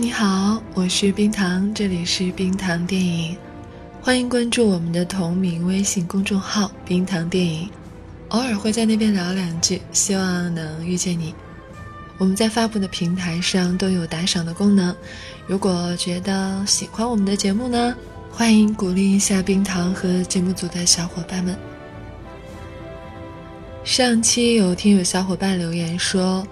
你好，我是冰糖，这里是冰糖电影，欢迎关注我们的同名微信公众号“冰糖电影”，偶尔会在那边聊两句，希望能遇见你。我们在发布的平台上都有打赏的功能，如果觉得喜欢我们的节目呢，欢迎鼓励一下冰糖和节目组的小伙伴们。上期有听有小伙伴留言说。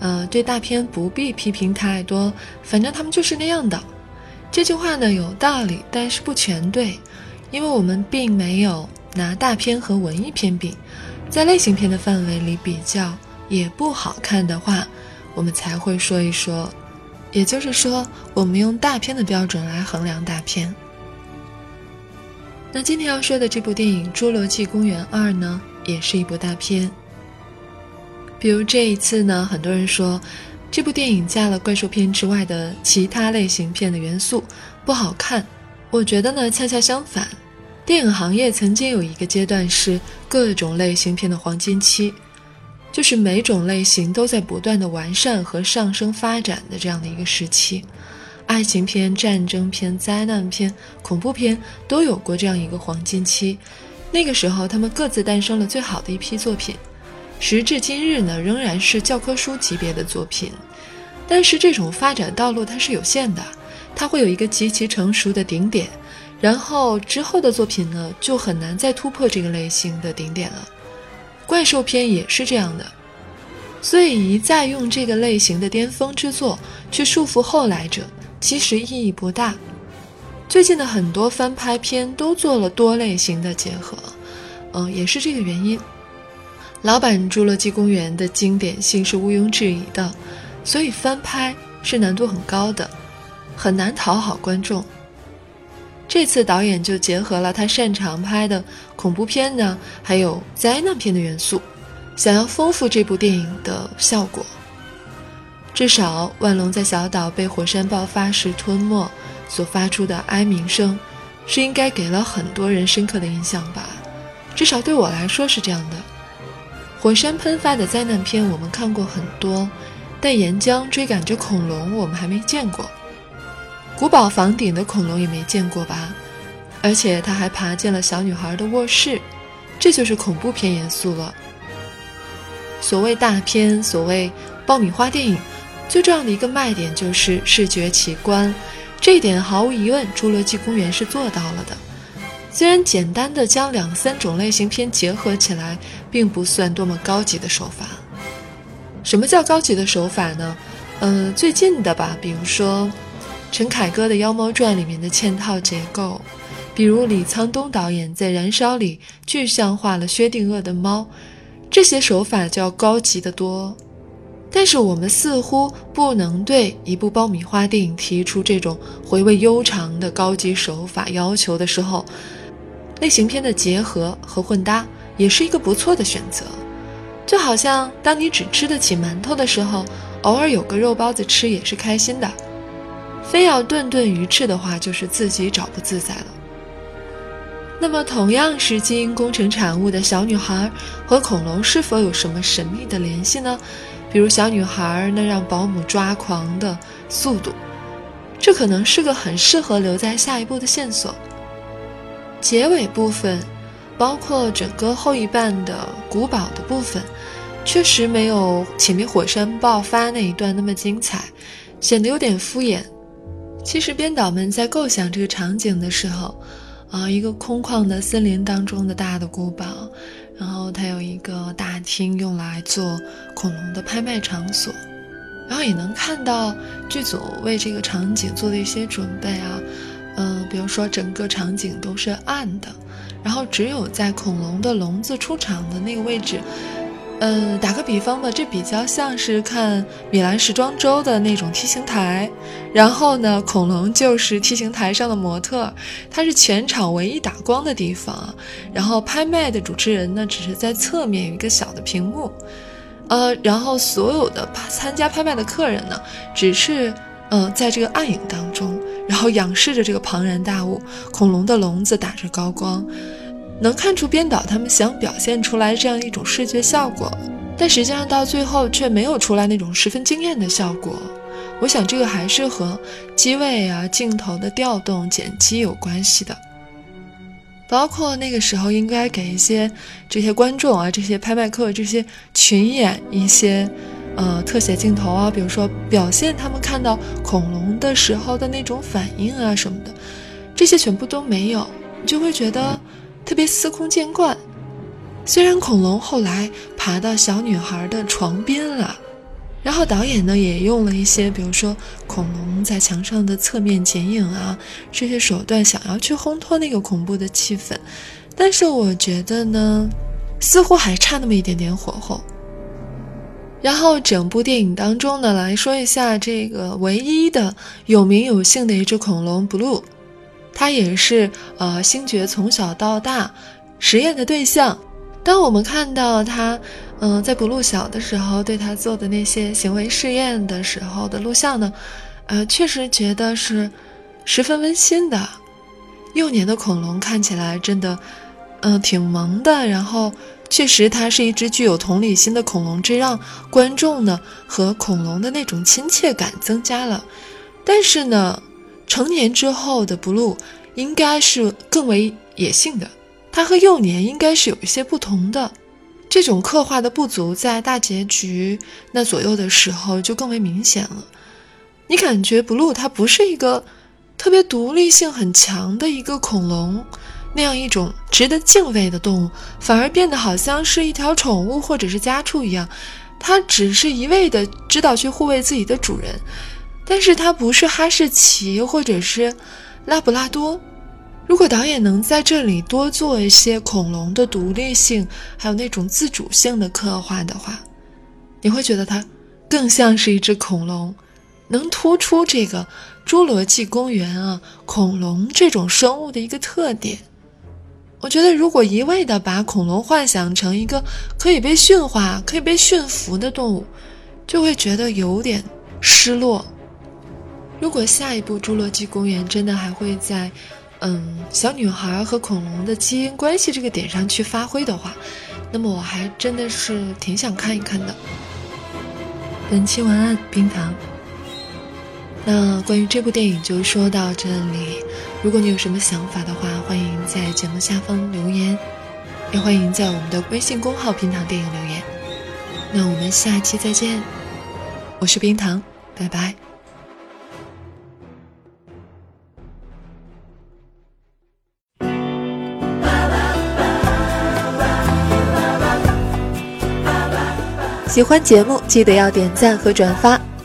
呃，对大片不必批评太多，反正他们就是那样的。这句话呢有道理，但是不全对，因为我们并没有拿大片和文艺片比，在类型片的范围里比较也不好看的话，我们才会说一说。也就是说，我们用大片的标准来衡量大片。那今天要说的这部电影《侏罗纪公园二》呢，也是一部大片。比如这一次呢，很多人说这部电影加了怪兽片之外的其他类型片的元素不好看。我觉得呢，恰恰相反，电影行业曾经有一个阶段是各种类型片的黄金期，就是每种类型都在不断的完善和上升发展的这样的一个时期。爱情片、战争片、灾难片、恐怖片都有过这样一个黄金期，那个时候他们各自诞生了最好的一批作品。时至今日呢，仍然是教科书级别的作品，但是这种发展道路它是有限的，它会有一个极其成熟的顶点，然后之后的作品呢就很难再突破这个类型的顶点了。怪兽片也是这样的，所以一再用这个类型的巅峰之作去束缚后来者，其实意义不大。最近的很多翻拍片都做了多类型的结合，嗯，也是这个原因。老版《侏罗纪公园》的经典性是毋庸置疑的，所以翻拍是难度很高的，很难讨好观众。这次导演就结合了他擅长拍的恐怖片呢，还有灾难片的元素，想要丰富这部电影的效果。至少万隆在小岛被火山爆发时吞没所发出的哀鸣声，是应该给了很多人深刻的印象吧？至少对我来说是这样的。火山喷发的灾难片我们看过很多，但岩浆追赶着恐龙我们还没见过。古堡房顶的恐龙也没见过吧？而且他还爬进了小女孩的卧室，这就是恐怖片元素了。所谓大片，所谓爆米花电影，最重要的一个卖点就是视觉奇观，这一点毫无疑问，《侏罗纪公园》是做到了的。虽然简单的将两三种类型片结合起来，并不算多么高级的手法。什么叫高级的手法呢？嗯，最近的吧，比如说陈凯歌的《妖猫传》里面的嵌套结构，比如李沧东导演在《燃烧》里具象化了薛定谔的猫，这些手法就要高级的多。但是我们似乎不能对一部爆米花电影提出这种回味悠长的高级手法要求的时候。类型片的结合和混搭也是一个不错的选择，就好像当你只吃得起馒头的时候，偶尔有个肉包子吃也是开心的。非要顿顿鱼翅的话，就是自己找不自在了。那么，同样是基因工程产物的小女孩和恐龙是否有什么神秘的联系呢？比如小女孩那让保姆抓狂的速度，这可能是个很适合留在下一步的线索。结尾部分，包括整个后一半的古堡的部分，确实没有前面火山爆发那一段那么精彩，显得有点敷衍。其实编导们在构想这个场景的时候，啊，一个空旷的森林当中的大的古堡，然后它有一个大厅用来做恐龙的拍卖场所，然后也能看到剧组为这个场景做的一些准备啊。嗯，比如说整个场景都是暗的，然后只有在恐龙的笼子出场的那个位置。嗯，打个比方吧，这比较像是看米兰时装周的那种 T 型台，然后呢，恐龙就是 T 型台上的模特，它是全场唯一打光的地方，然后拍卖的主持人呢，只是在侧面有一个小的屏幕，呃，然后所有的参加拍卖的客人呢，只是嗯在这个暗影当中，然后仰视着这个庞然大物，恐龙的笼子打着高光。能看出编导他们想表现出来这样一种视觉效果，但实际上到最后却没有出来那种十分惊艳的效果。我想这个还是和机位啊、镜头的调动、剪辑有关系的。包括那个时候应该给一些这些观众啊、这些拍卖客、这些群演一些呃特写镜头啊，比如说表现他们看到恐龙的时候的那种反应啊什么的，这些全部都没有，你就会觉得。特别司空见惯，虽然恐龙后来爬到小女孩的床边了，然后导演呢也用了一些，比如说恐龙在墙上的侧面剪影啊这些手段，想要去烘托那个恐怖的气氛，但是我觉得呢，似乎还差那么一点点火候。然后整部电影当中呢，来说一下这个唯一的有名有姓的一只恐龙 Blue。它也是呃星爵从小到大实验的对象。当我们看到他，嗯，在 Blue 小的时候对他做的那些行为试验的时候的录像呢，呃，确实觉得是十分温馨的。幼年的恐龙看起来真的，嗯，挺萌的。然后，确实它是一只具有同理心的恐龙，这让观众呢和恐龙的那种亲切感增加了。但是呢。成年之后的 Blue 应该是更为野性的，它和幼年应该是有一些不同的。这种刻画的不足在大结局那左右的时候就更为明显了。你感觉 Blue 它不是一个特别独立性很强的一个恐龙，那样一种值得敬畏的动物，反而变得好像是一条宠物或者是家畜一样，它只是一味的知道去护卫自己的主人。但是它不是哈士奇或者是拉布拉多。如果导演能在这里多做一些恐龙的独立性，还有那种自主性的刻画的话，你会觉得它更像是一只恐龙，能突出这个侏罗纪公园啊恐龙这种生物的一个特点。我觉得如果一味的把恐龙幻想成一个可以被驯化、可以被驯服的动物，就会觉得有点失落。如果下一部《侏罗纪公园》真的还会在，嗯，小女孩和恐龙的基因关系这个点上去发挥的话，那么我还真的是挺想看一看的。本期文案冰糖。那关于这部电影就说到这里。如果你有什么想法的话，欢迎在节目下方留言，也欢迎在我们的微信公号“冰糖电影”留言。那我们下期再见，我是冰糖，拜拜。喜欢节目，记得要点赞和转发。